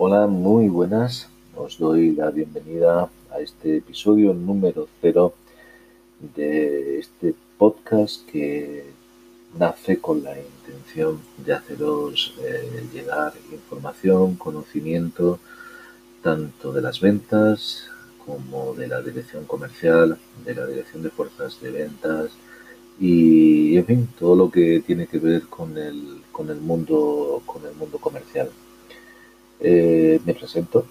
Hola, muy buenas. Os doy la bienvenida a este episodio número cero de este podcast que nace con la intención de haceros eh, llegar información, conocimiento, tanto de las ventas como de la dirección comercial, de la dirección de fuerzas de ventas y, en fin, todo lo que tiene que ver con el, con el, mundo, con el mundo comercial. Eh, me presento,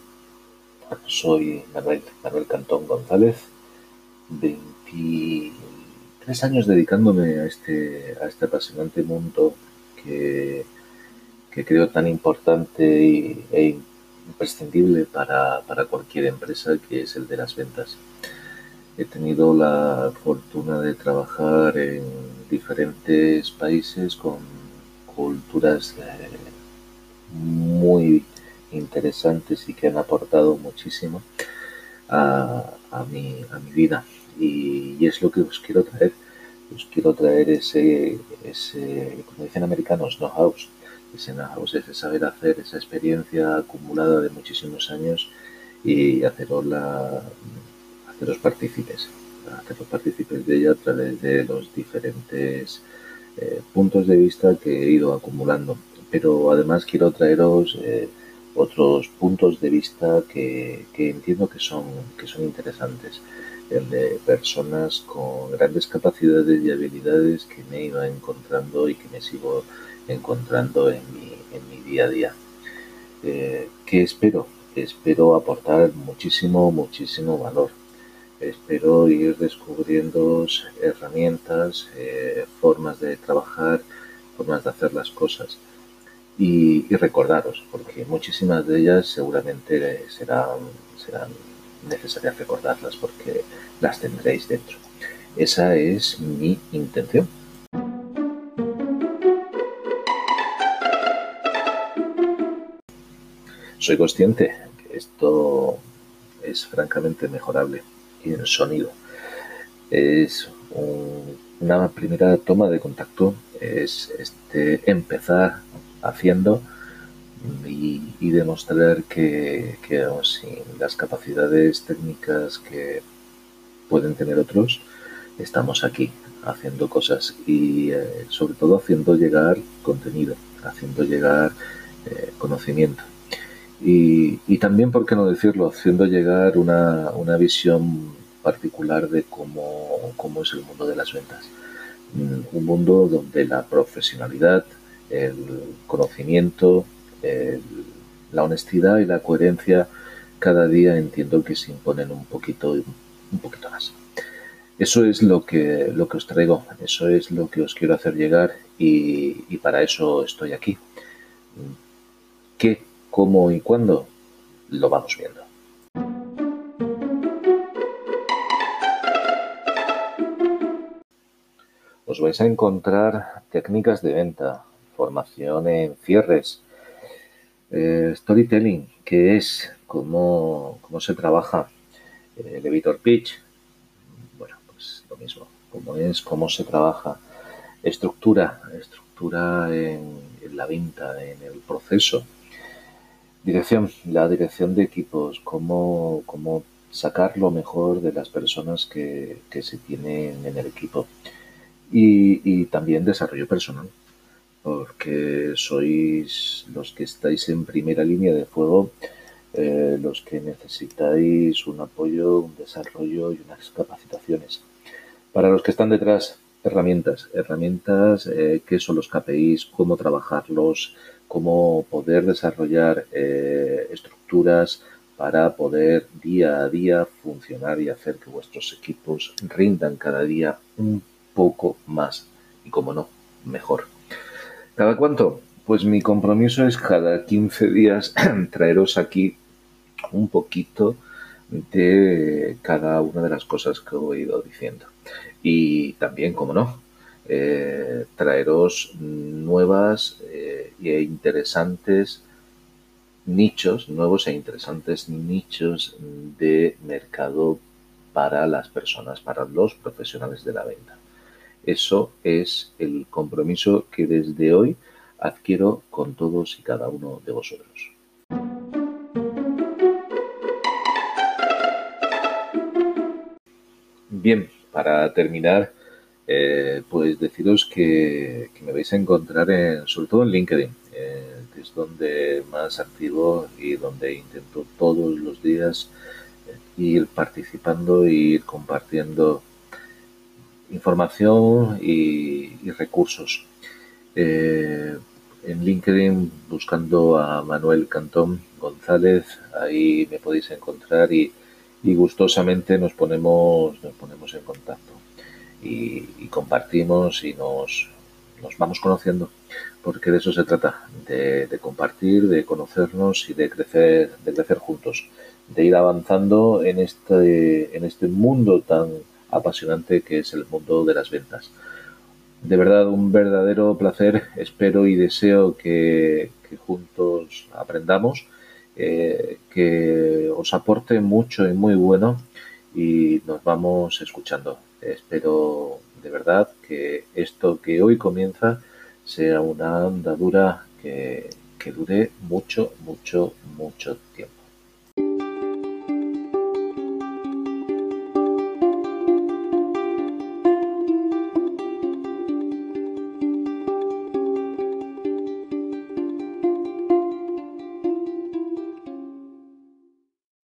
soy Manuel, Manuel Cantón González, 23 años dedicándome a este, a este apasionante mundo que, que creo tan importante y, e imprescindible para, para cualquier empresa, que es el de las ventas. He tenido la fortuna de trabajar en diferentes países con culturas eh, muy interesantes y que han aportado muchísimo a, mi, vida. Y, y, es lo que os quiero traer. Os quiero traer ese, ese como dicen americanos, know-how, ese know-how, ese saber hacer, esa experiencia acumulada de muchísimos años y haceros, la, haceros partícipes, haceros partícipes de ella a través de los diferentes eh, puntos de vista que he ido acumulando. Pero además quiero traeros eh, otros puntos de vista que, que, entiendo que son, que son interesantes. El de personas con grandes capacidades y habilidades que me ido encontrando y que me sigo encontrando en mi, en mi día a día. Eh, ¿Qué espero? Espero aportar muchísimo, muchísimo valor. Espero ir descubriendo herramientas, eh, formas de trabajar, formas de hacer las cosas. Y, recordaros, porque muchísimas de ellas seguramente serán, serán necesarias recordarlas porque las tendréis dentro. Esa es mi intención. Soy consciente que esto es francamente mejorable y el sonido es un, una primera toma de contacto es este empezar haciendo y, demostrar que, sin las capacidades técnicas que pueden tener otros estamos aquí haciendo cosas y eh, sobre todo haciendo llegar contenido haciendo llegar eh, conocimiento y, y, también, por qué no decirlo, haciendo llegar una, una visión particular de cómo, cómo, es el mundo de las ventas. Un mundo donde la profesionalidad, el conocimiento, la honestidad y la coherencia cada día entiendo que se imponen un poquito, un poquito más. Eso es lo que, lo que os traigo, eso es lo que os quiero hacer llegar y, y para eso estoy aquí. ¿Qué cómo y cuándo, lo vamos viendo. Os vais a encontrar técnicas de venta, formación en cierres, eh, storytelling, que es cómo, cómo se trabaja, eh, elevator pitch, bueno, pues lo mismo, cómo es, cómo se trabaja, estructura, estructura en, la venta, en el proceso, Dirección, la dirección de equipos, cómo, cómo sacar lo mejor de las personas que, que se tienen en el equipo. Y, también desarrollo personal, porque sois los que estáis en primera línea de fuego, eh, los que necesitáis un apoyo, un desarrollo y unas capacitaciones. Para los que están detrás, herramientas, herramientas, eh, qué son los KPIs, cómo trabajarlos, cómo poder desarrollar eh, estructuras para poder día a día funcionar y hacer que vuestros equipos rindan cada día un poco más y, como no, mejor. ¿Cada cuánto? Pues mi compromiso es cada 15 días traeros aquí un poquito de cada una de las cosas que he ido diciendo. Y también, como no, eh, traeros nuevas eh, e interesantes nichos, nuevos e interesantes nichos de mercado para las personas, para los profesionales de la venta. Eso es el compromiso que desde hoy adquiero con todos y cada uno de vosotros. Bien, para terminar, eh, pues deciros que, me vais a encontrar sobre todo en LinkedIn, eh, que es donde más activo y donde intento todos los días eh, ir participando e ir compartiendo información y, recursos. en LinkedIn buscando a Manuel Cantón González, ahí me podéis encontrar y, y gustosamente nos ponemos, nos ponemos en contacto y, compartimos y nos, nos, vamos conociendo, porque de eso se trata, de, compartir, de conocernos y de crecer, de crecer juntos, de ir avanzando en este, en este mundo tan apasionante que es el mundo de las ventas. De verdad, un verdadero placer. Espero y deseo que, juntos aprendamos, eh, que os aporte mucho y muy bueno y nos vamos escuchando. Espero de verdad que esto que hoy comienza sea una andadura que, que dure mucho, mucho, mucho tiempo.